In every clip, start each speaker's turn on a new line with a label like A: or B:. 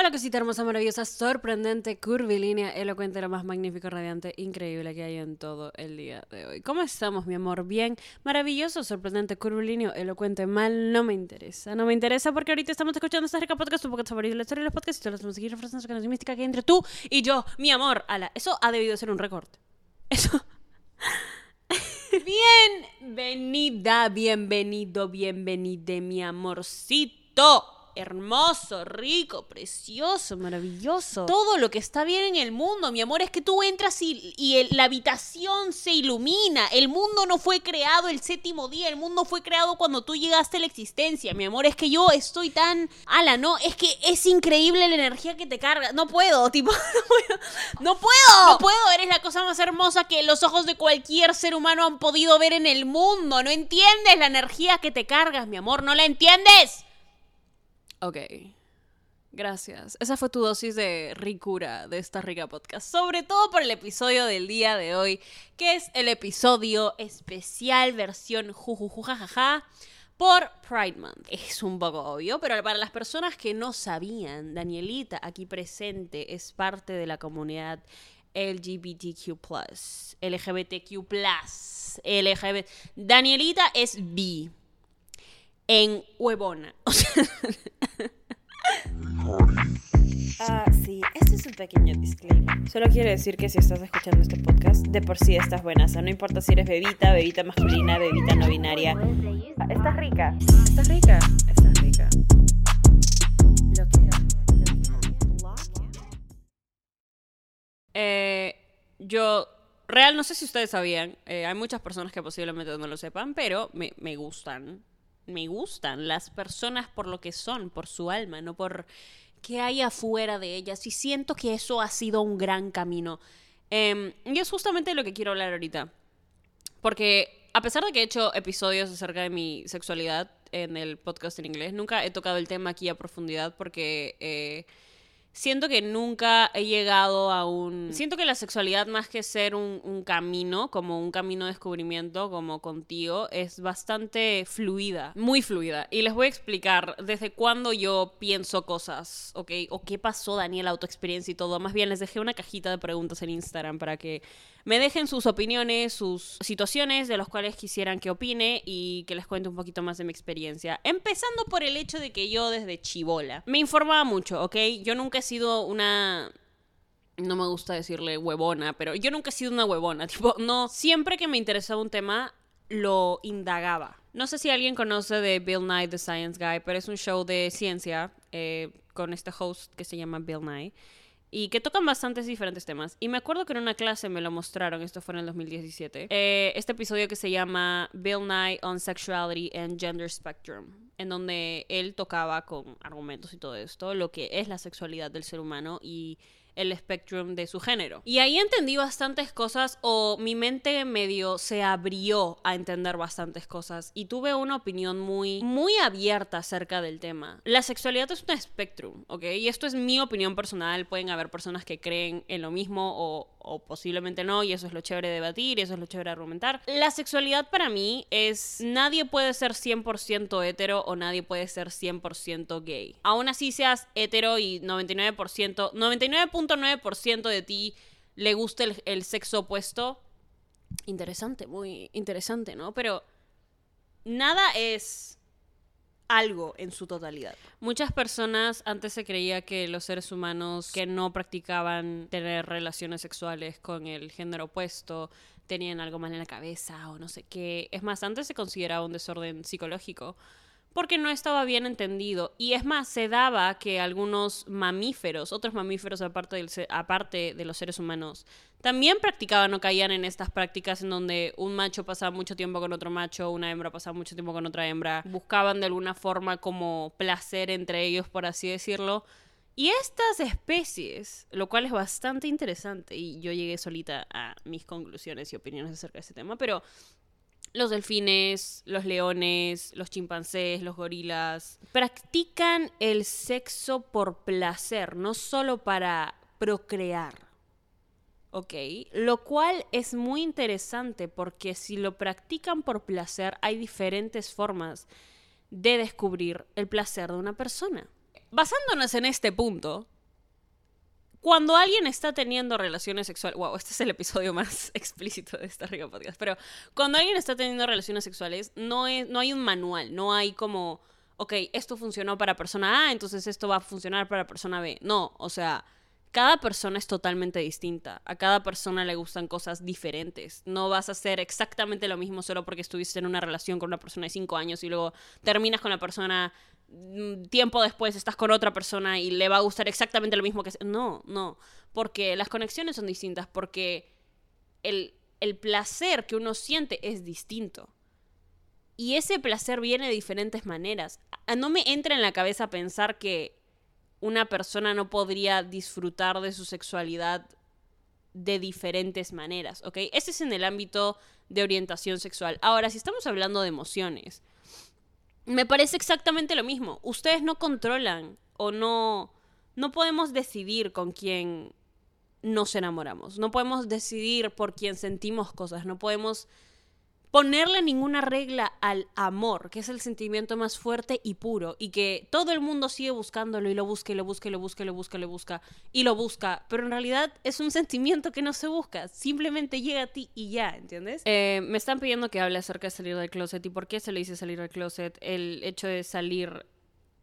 A: Hola cosita hermosa, maravillosa, sorprendente, curvilínea, elocuente, lo más magnífico, radiante, increíble que hay en todo el día de hoy. ¿Cómo estamos, mi amor? Bien, maravilloso, sorprendente, curvilíneo, elocuente, mal, no me interesa. No me interesa porque ahorita estamos escuchando esta rica podcast, tu podcast favorito, la historia de los podcasts y todas las músicas y referencias que mística que hay entre tú y yo, mi amor. Ala, eso ha debido ser un récord. Eso... Bienvenida, bienvenido, bienvenide, mi amorcito hermoso, rico, precioso, maravilloso. Todo lo que está bien en el mundo, mi amor, es que tú entras y, la habitación se ilumina. El mundo no fue creado el séptimo día, el mundo fue creado cuando tú llegaste a la existencia, mi amor. Es que yo estoy tan... Ala, no, es que es increíble la energía que te carga. No puedo, tipo, no puedo. No puedo. No puedo, eres la cosa más hermosa que los ojos de cualquier ser humano han podido ver en el mundo. No entiendes la energía que te cargas, mi amor, no la entiendes. Ok. Gracias. Esa fue tu dosis de ricura de esta rica podcast. Sobre todo por el episodio del día de hoy, que es el episodio especial versión jujujujajaja por Pride Month. Es un poco obvio, pero para las personas que no sabían, Danielita aquí presente es parte de la comunidad LGBTQ+, LGBTQ+, LGBT. Danielita es bi en huevona. O sea,
B: Ah, sí, este es un pequeño disclaimer. Solo quiero decir que si estás escuchando este podcast, de por sí estás buena. O sea, no importa si eres bebita, bebita masculina, bebita no binaria. Ah, estás rica. Estás rica. Estás rica. Lo que
A: eh, yo, real, no sé si ustedes sabían, eh, hay muchas personas que posiblemente no lo sepan, pero me, me gustan me gustan las personas por lo que son, por su alma, no por qué hay afuera de ellas. Y siento que eso ha sido un gran camino. Em, y es justamente lo que quiero hablar ahorita. Porque a pesar de que he hecho episodios acerca de mi sexualidad en el podcast en inglés, nunca he tocado el tema aquí a profundidad porque... Eh, siento que nunca he llegado a un... Siento que la sexualidad más que ser un, camino, como un camino de descubrimiento, como contigo, es bastante fluida, muy fluida. Y les voy a explicar desde cuándo yo pienso cosas, ¿ok? O qué pasó, Daniel, autoexperiencia y todo. Más bien les dejé una cajita de preguntas en Instagram para que me dejen sus opiniones, sus situaciones de las cuales quisieran que opine y que les cuente un poquito más de mi experiencia. Empezando por el hecho de que yo desde chivola me informaba mucho, ¿ok? Yo nunca he sido una no me gusta decirle huevona, pero yo nunca he sido una huevona. Tipo, no, siempre que me interesaba un tema, lo indagaba. No sé si alguien conoce de Bill Nye, The Science Guy, pero es un show de ciencia eh, con este host que se llama Bill Nye y que tocan bastantes diferentes temas. Y me acuerdo que en una clase me lo mostraron, esto fue en el 2017, eh, este episodio que se llama Bill Nye on Sexuality and Gender Spectrum, en donde él tocaba con argumentos y todo esto, lo que es la sexualidad del ser humano y el spectrum de su género. Y ahí entendí bastantes cosas o mi mente medio se abrió a entender bastantes cosas y tuve una opinión muy muy abierta acerca del tema. La sexualidad es un spectrum, ¿ok? Y esto es mi opinión personal, pueden haber personas que creen en lo mismo o o posiblemente no, y eso es lo chévere de debatir, y eso es lo chévere de argumentar. La sexualidad para mí es nadie puede ser 100% hetero o nadie puede ser 100% gay. Aún así seas hetero y 99%, 99.9% de ti le gusta el, el sexo opuesto. Interesante, muy interesante, ¿no? Pero nada es algo en su totalidad. Muchas personas antes se creía que los seres humanos que no practicaban tener relaciones sexuales con el género opuesto tenían algo mal en la cabeza o no sé qué. Es más, antes se consideraba un desorden psicológico porque no estaba bien entendido. Y es más, se daba que algunos mamíferos, otros mamíferos aparte, aparte de los seres humanos, también practicaban o caían en estas prácticas en donde un macho pasaba mucho tiempo con otro macho, una hembra pasaba mucho tiempo con otra hembra, buscaban de alguna forma como placer entre ellos, por así decirlo. Y estas especies, lo cual es bastante interesante, y yo llegué solita a mis conclusiones y opiniones acerca de este tema, pero los delfines, los leones, los chimpancés, los gorilas, practican el sexo por placer, no solo para procrear. ¿Ok? Lo cual es muy interesante porque si lo practican por placer hay diferentes formas de descubrir el placer de una persona. basándonos en este punto, cuando alguien está teniendo relaciones sexuales, wow, este es el episodio más explícito de esta rica podcast, pero cuando alguien está teniendo relaciones sexuales, no, es, no hay un manual, no hay como, ok, esto funcionó para persona A, entonces esto va a funcionar para persona B. No, o sea, cada persona es totalmente distinta. A cada persona le gustan cosas diferentes. No vas a hacer exactamente lo mismo solo porque estuviste en una relación con una persona de cinco años y luego terminas con la persona tiempo después estás con otra persona y le va a gustar exactamente lo mismo que... No, no. Porque las conexiones son distintas. Porque el, el placer que uno siente es distinto. Y ese placer viene de diferentes maneras. No me entra en la cabeza pensar que una persona no podría disfrutar de su sexualidad de diferentes maneras, ¿ok? Ese es en el ámbito de orientación sexual. Ahora, si estamos hablando de emociones, me parece exactamente lo mismo. Ustedes no controlan o no, no podemos decidir con quién nos enamoramos. No podemos decidir por quién sentimos cosas. No podemos ponerle ninguna regla al amor, que es el sentimiento más fuerte y puro, y que todo el mundo sigue buscándolo y lo busca y lo busca y lo busca y lo busca y lo busca y lo busca, pero en realidad es un sentimiento que no se busca, simplemente llega a ti y ya, ¿entiendes? Eh, me están pidiendo que hable acerca de salir del closet y por qué se le dice salir del closet, el hecho de salir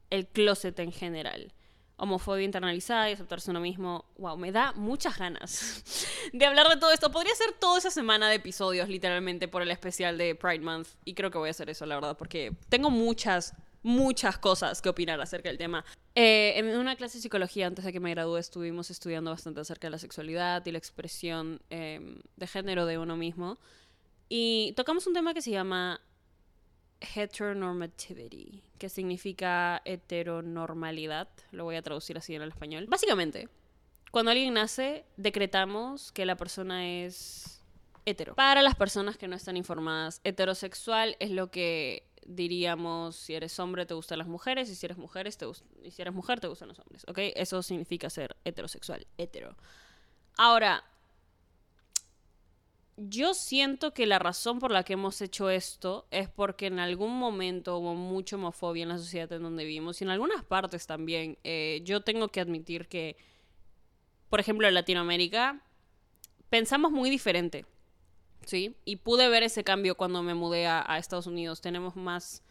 A: el closet en general homofobia internalizada y aceptarse uno mismo. Wow, me da muchas ganas de hablar de todo esto. Podría ser toda esa semana de episodios, literalmente, por el especial de Pride Month. Y creo que voy a hacer eso, la verdad, porque tengo muchas, muchas cosas que opinar acerca del tema. Eh, en una clase de psicología, antes de que me gradúe, estuvimos estudiando bastante acerca de la sexualidad y la expresión em, de género de uno mismo. Y tocamos un tema que se llama heteronormativity, que significa heteronormalidad, lo voy a traducir así en el español. Básicamente, cuando alguien nace, decretamos que la persona es hetero. Para las personas que no están informadas, heterosexual es lo que diríamos si eres hombre te gustan las mujeres y si eres mujer te, y si eres mujer te gustan los hombres, ¿ok? Eso significa ser heterosexual, hetero. Ahora, yo siento que la razón por la que hemos hecho esto es porque en algún momento hubo mucha homofobia en la sociedad en donde vivimos y en algunas partes también. Eh, yo tengo que admitir que, por ejemplo, en Latinoamérica pensamos muy diferente, ¿sí? Y pude ver ese cambio cuando me mudé a, Estados Unidos. Tenemos más,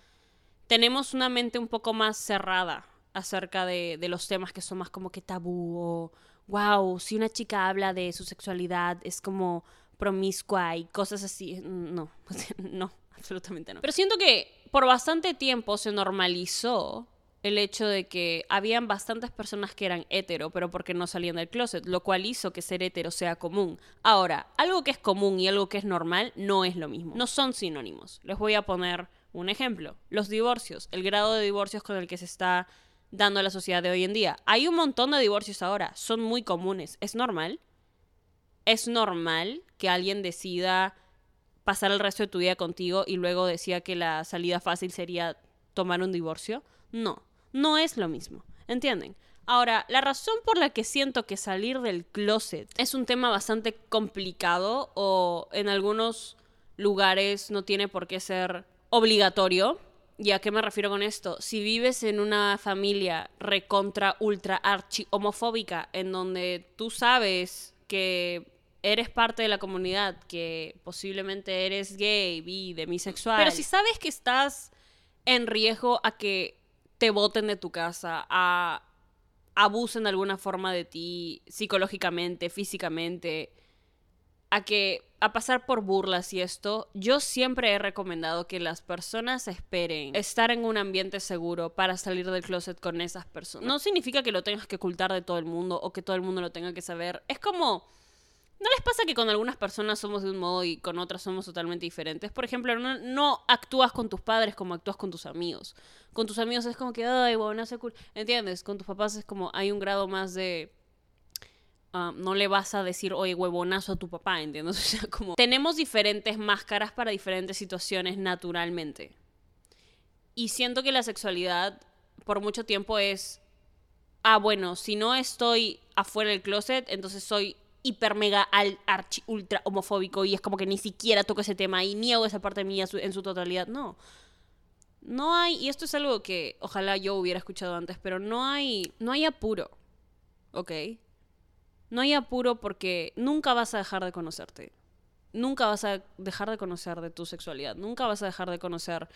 A: tenemos una mente un poco más cerrada acerca de, de los temas que son más como que tabú o, wow, si una chica habla de su sexualidad es como promiscua y cosas así. No, no, absolutamente no. Pero siento que por bastante tiempo se normalizó el hecho de que habían bastantes personas que eran hetero, pero porque no salían del closet, lo cual hizo que ser hetero sea común. Ahora, algo que es común y algo que es normal no es lo mismo. No son sinónimos. Les voy a poner un ejemplo. Los divorcios, el grado de divorcios con el que se está dando la sociedad de hoy en día. Hay un montón de divorcios ahora, son muy comunes. ¿Es normal? es normal que alguien decida pasar el resto de tu vida contigo y luego decía que la salida fácil sería tomar un divorcio. No, no es lo mismo. ¿Entienden? Ahora, la razón por la que siento que salir del closet es un tema bastante complicado o en algunos lugares no tiene por qué ser obligatorio. ¿Y a qué me refiero con esto? Si vives en una familia recontra, ultra, archi homofóbica, en donde tú sabes que eres parte de la comunidad, que posiblemente eres gay, bi, demisexual. Pero si sabes que estás en riesgo a que te boten de tu casa, a abusen de alguna forma de ti psicológicamente, físicamente, a que a pasar por burlas y esto, yo siempre he recomendado que las personas esperen estar en un ambiente seguro para salir del closet con esas personas. No significa que lo tengas que ocultar de todo el mundo o que todo el mundo lo tenga que saber. Es como ¿No les pasa que con algunas personas somos de un modo y con otras somos totalmente diferentes? Por ejemplo, no, actúas con tus padres como actúas con tus amigos. Con tus amigos es como que, ay, bueno, hace cool. ¿Entiendes? Con tus papás es como, hay un grado más de... Ah, no le vas a decir, oye, huevonazo a tu papá, ¿entiendes? O sea, como... Tenemos diferentes máscaras para diferentes situaciones naturalmente. Y siento que la sexualidad por mucho tiempo es... Ah, bueno, si no estoy afuera del closet, entonces soy hiper mega al archi ultra homofóbico y es como que ni siquiera toco ese tema y niego esa parte mía en su totalidad. No. No hay, y esto es algo que ojalá yo hubiera escuchado antes, pero no hay, no hay apuro, ¿ok? No hay apuro porque nunca vas a dejar de conocerte. Nunca vas a dejar de conocer de tu sexualidad. Nunca vas a dejar de conocer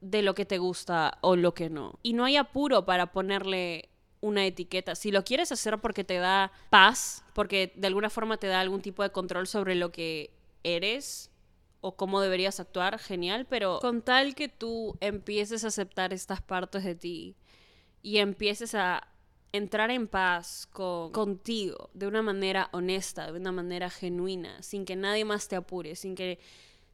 A: de lo que te gusta o lo que no. Y no hay apuro para ponerle una etiqueta. Si lo quieres hacer porque te da paz, porque de alguna forma te da algún tipo de control sobre lo que eres o cómo deberías actuar, genial, pero con tal que tú empieces a aceptar estas partes de ti y empieces a entrar en paz con, contigo de una manera honesta, de una manera genuina, sin que nadie más te apure, sin que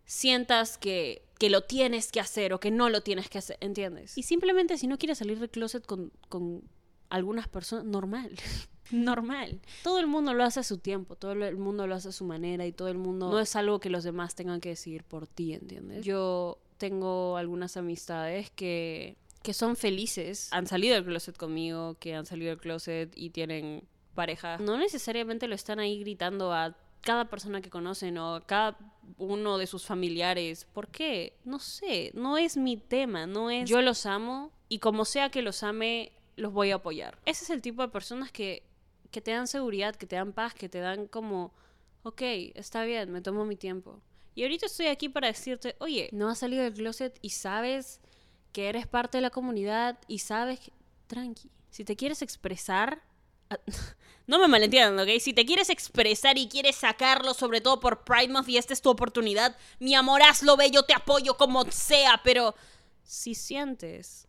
A: sientas que, que lo tienes que hacer o que no lo tienes que hacer, ¿entiendes? Y simplemente si no quieres salir del closet con, con algunas personas, normal. normal. Todo el mundo lo hace a su tiempo, todo el mundo lo hace a su manera y todo el mundo no es algo que los demás tengan que decidir por ti, ¿entiendes? Yo tengo algunas amistades que, que son felices, han salido del closet conmigo, que han salido del closet y tienen pareja. No necesariamente lo están ahí gritando a cada persona que conocen o a cada uno de sus familiares. ¿Por qué? No sé, no es mi tema, no es yo los amo y como sea que los ame, los voy a apoyar. Ese es el tipo de personas que, que te dan seguridad, que te dan paz, que te dan como, ok, está bien, me tomo mi tiempo. Y ahorita estoy aquí para decirte, oye, no has salido del closet y sabes que eres parte de la comunidad y sabes que... Tranqui. Si te quieres expresar... No me malentiendan, ¿ok? Si te quieres expresar y quieres sacarlo, sobre todo por Pride Month y esta es tu oportunidad, mi amor, hazlo, ve, yo te apoyo como sea, pero si sientes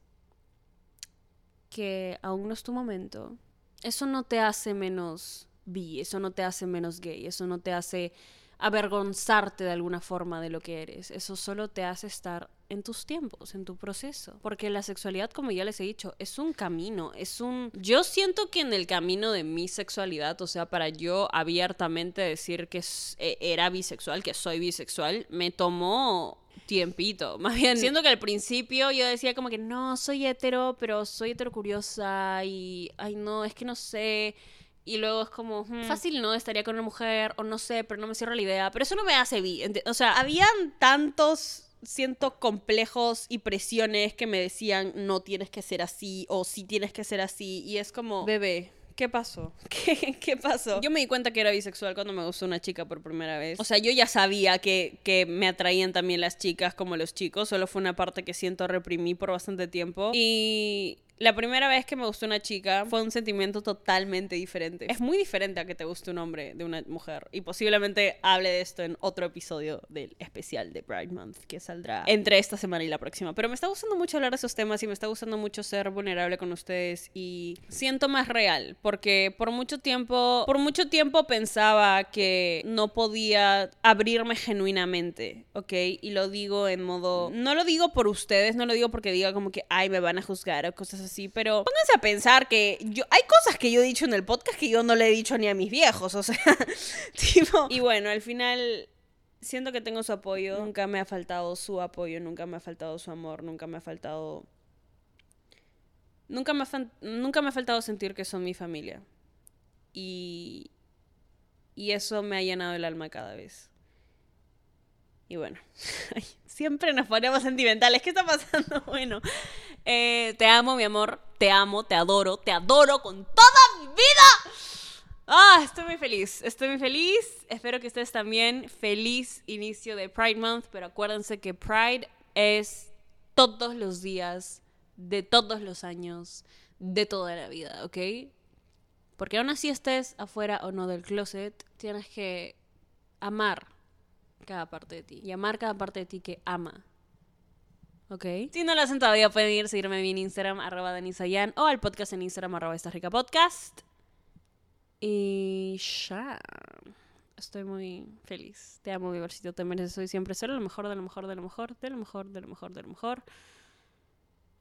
A: que aún no es tu momento, eso no te hace menos bi, eso no te hace menos gay, eso no te hace avergonzarte de alguna forma de lo que eres, eso solo te hace estar en tus tiempos, en tu proceso, porque la sexualidad, como ya les he dicho, es un camino, es un... Yo siento que en el camino de mi sexualidad, o sea, para yo abiertamente decir que e, era bisexual, que soy bisexual, me tomó tiempito. Más bien, siento que al principio yo decía como que no, soy hetero, pero soy hetero curiosa y, ay no, es que no sé. Y luego es como, hmm, fácil no, estaría con una mujer, o no sé, pero no me cierro la idea. Pero eso no me hace bi. O sea, habían tantos, siento, complejos y presiones que me decían, no tienes que ser así, o sí tienes que ser así. Y es como, bebé, ¿Qué pasó? ¿Qué, ¿Qué, pasó? Yo me di cuenta que era bisexual cuando me gustó una chica por primera vez. O sea, yo ya sabía que, que me atraían también las chicas como los chicos, solo fue una parte que siento reprimí por bastante tiempo. Y la primera vez que me gustó una chica fue un sentimiento totalmente diferente. Es muy diferente a que te guste un hombre de una mujer. Y posiblemente hable de esto en otro episodio del especial de Pride Month que saldrá entre esta semana y la próxima. Pero me está gustando mucho hablar de esos temas y me está gustando mucho ser vulnerable con ustedes y siento más real porque por mucho tiempo, por mucho tiempo pensaba que no podía abrirme genuinamente, ¿ok? Y lo digo en modo, no lo digo por ustedes, no lo digo porque diga como que, ay, me van a juzgar o cosas así sí, pero pónganse a pensar que yo hay cosas que yo he dicho en el podcast que yo no le he dicho ni a mis viejos, o sea, tipo, y bueno, al final siento que tengo su apoyo, nunca me ha faltado su apoyo, nunca me ha faltado su amor, nunca me ha faltado nunca me ha, nunca me ha faltado sentir que son mi familia. Y y eso me ha llenado el alma cada vez. Y bueno, siempre nos ponemos sentimentales. ¿Qué está pasando? Bueno, eh, te amo, mi amor. Te amo, te adoro, te adoro con toda mi vida. Ah, estoy muy feliz, estoy muy feliz. Espero que ustedes también. Feliz inicio de Pride Month, pero acuérdense que Pride es todos los días, de todos los años, de toda la vida, ¿ok? Porque aún así estés afuera o no del closet, tienes que amar cada parte de ti y amar cada parte de ti que ama. ¿Ok? Si no lo hacen todavía pueden ir a seguirme en Instagram, arroba o al podcast en Instagram, arroba esta rica podcast. Y ya. Estoy muy feliz. Te amo, mi versito. Te mereces hoy siempre ser lo mejor, de lo mejor, de lo mejor, de lo mejor, de lo mejor, de lo mejor.